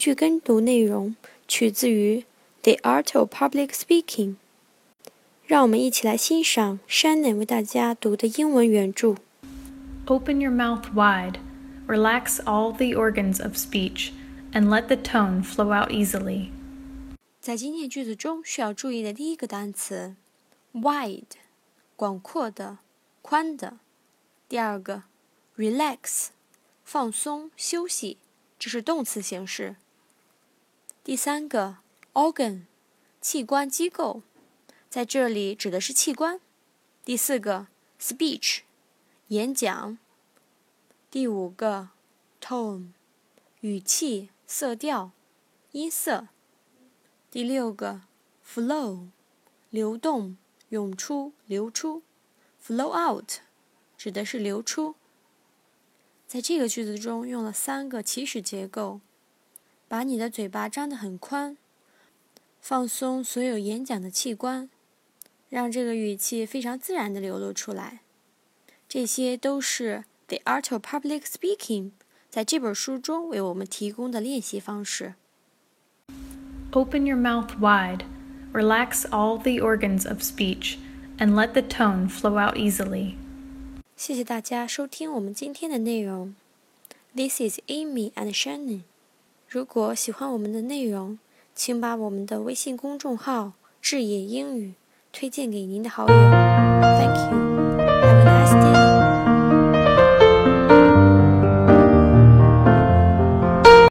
句跟读内容取自于《The Art of Public Speaking》。让我们一起来欣赏 Shannon 为大家读的英文原着。Open your mouth wide, relax all the organs of speech, and let the tone flow out easily. 在今天句子中需要注意的第一个单词，wide，广阔的、宽的。第二个，relax，放松、休息， 这是动词形式。第三个，organ，器官、机构。在这里指的是器官。第四个，speech，演讲。第五个，tone，语气、色调、音色。第六个，flow，流动、涌出、流出。flow out，指的是流出。在这个句子中用了三个祈使结构，把你的嘴巴张得很宽，放松所有演讲的器官。让这个语气非常自然地流露出来，这些都是《The Art of Public Speaking》在这本书中为我们提供的练习方式。Open your mouth wide, relax all the organs of speech, and let the tone flow out easily. 谢谢大家收听我们今天的内容。This is Amy and Shannon。如果喜欢我们的内容，请把我们的微信公众号“智野英语”。推荐给您的好友。